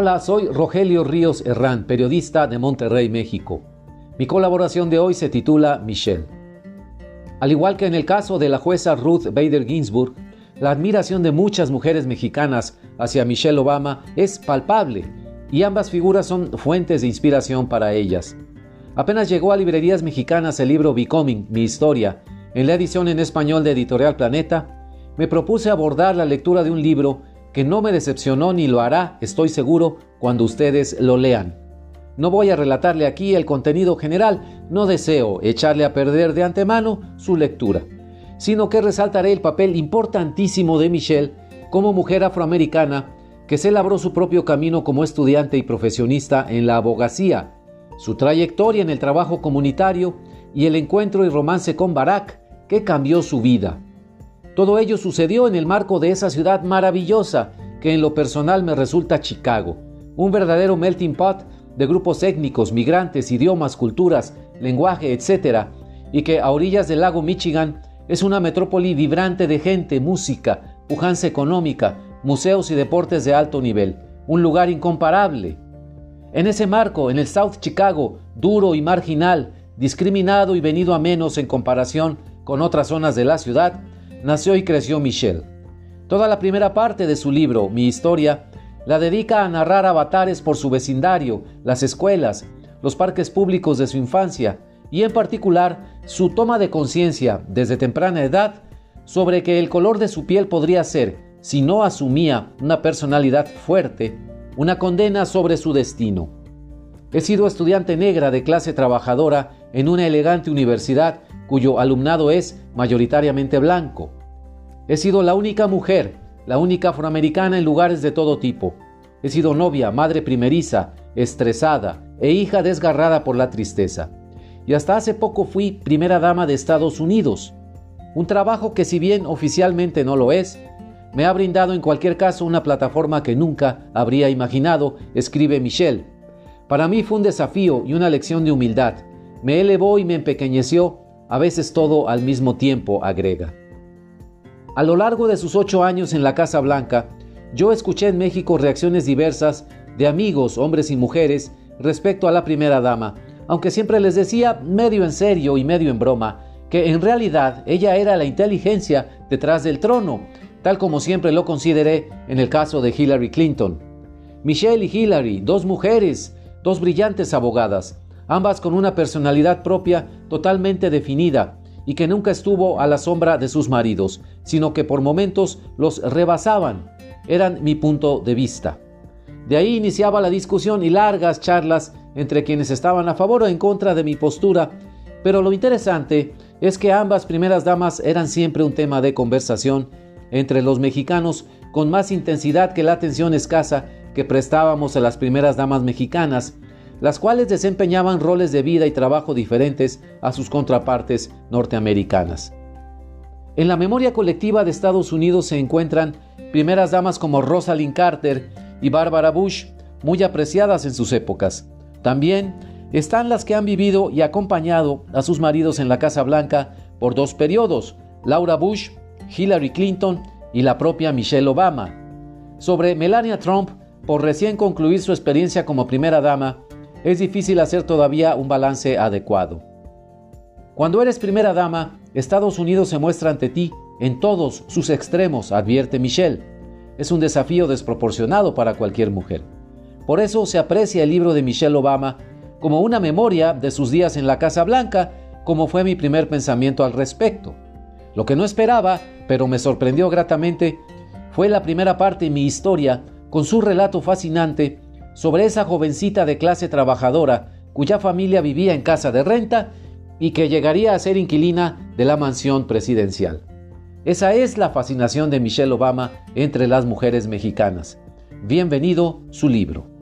Hola, soy Rogelio Ríos Herrán, periodista de Monterrey, México. Mi colaboración de hoy se titula Michelle. Al igual que en el caso de la jueza Ruth Bader Ginsburg, la admiración de muchas mujeres mexicanas hacia Michelle Obama es palpable y ambas figuras son fuentes de inspiración para ellas. Apenas llegó a librerías mexicanas el libro Becoming, mi historia, en la edición en español de Editorial Planeta, me propuse abordar la lectura de un libro que no me decepcionó ni lo hará, estoy seguro, cuando ustedes lo lean. No voy a relatarle aquí el contenido general, no deseo echarle a perder de antemano su lectura, sino que resaltaré el papel importantísimo de Michelle como mujer afroamericana que se labró su propio camino como estudiante y profesionista en la abogacía, su trayectoria en el trabajo comunitario y el encuentro y romance con Barack que cambió su vida. Todo ello sucedió en el marco de esa ciudad maravillosa que en lo personal me resulta Chicago, un verdadero melting pot de grupos étnicos, migrantes, idiomas, culturas, lenguaje, etc., y que a orillas del lago Michigan es una metrópoli vibrante de gente, música, pujanza económica, museos y deportes de alto nivel, un lugar incomparable. En ese marco, en el South Chicago, duro y marginal, discriminado y venido a menos en comparación con otras zonas de la ciudad, nació y creció Michelle. Toda la primera parte de su libro, Mi historia, la dedica a narrar avatares por su vecindario, las escuelas, los parques públicos de su infancia y en particular su toma de conciencia desde temprana edad sobre que el color de su piel podría ser, si no asumía una personalidad fuerte, una condena sobre su destino. He sido estudiante negra de clase trabajadora en una elegante universidad cuyo alumnado es mayoritariamente blanco. He sido la única mujer, la única afroamericana en lugares de todo tipo. He sido novia, madre primeriza, estresada e hija desgarrada por la tristeza. Y hasta hace poco fui primera dama de Estados Unidos. Un trabajo que si bien oficialmente no lo es, me ha brindado en cualquier caso una plataforma que nunca habría imaginado, escribe Michelle. Para mí fue un desafío y una lección de humildad. Me elevó y me empequeñeció a veces todo al mismo tiempo, agrega. A lo largo de sus ocho años en la Casa Blanca, yo escuché en México reacciones diversas de amigos, hombres y mujeres, respecto a la primera dama, aunque siempre les decía, medio en serio y medio en broma, que en realidad ella era la inteligencia detrás del trono, tal como siempre lo consideré en el caso de Hillary Clinton. Michelle y Hillary, dos mujeres, dos brillantes abogadas, ambas con una personalidad propia totalmente definida y que nunca estuvo a la sombra de sus maridos, sino que por momentos los rebasaban. Eran mi punto de vista. De ahí iniciaba la discusión y largas charlas entre quienes estaban a favor o en contra de mi postura, pero lo interesante es que ambas primeras damas eran siempre un tema de conversación entre los mexicanos con más intensidad que la atención escasa que prestábamos a las primeras damas mexicanas, las cuales desempeñaban roles de vida y trabajo diferentes a sus contrapartes norteamericanas. En la memoria colectiva de Estados Unidos se encuentran primeras damas como Rosalind Carter y Barbara Bush, muy apreciadas en sus épocas. También están las que han vivido y acompañado a sus maridos en la Casa Blanca por dos periodos, Laura Bush, Hillary Clinton y la propia Michelle Obama. Sobre Melania Trump, por recién concluir su experiencia como primera dama, es difícil hacer todavía un balance adecuado. Cuando eres primera dama, Estados Unidos se muestra ante ti en todos sus extremos, advierte Michelle. Es un desafío desproporcionado para cualquier mujer. Por eso se aprecia el libro de Michelle Obama como una memoria de sus días en la Casa Blanca, como fue mi primer pensamiento al respecto. Lo que no esperaba, pero me sorprendió gratamente, fue la primera parte de mi historia con su relato fascinante sobre esa jovencita de clase trabajadora cuya familia vivía en casa de renta y que llegaría a ser inquilina de la mansión presidencial. Esa es la fascinación de Michelle Obama entre las mujeres mexicanas. Bienvenido su libro.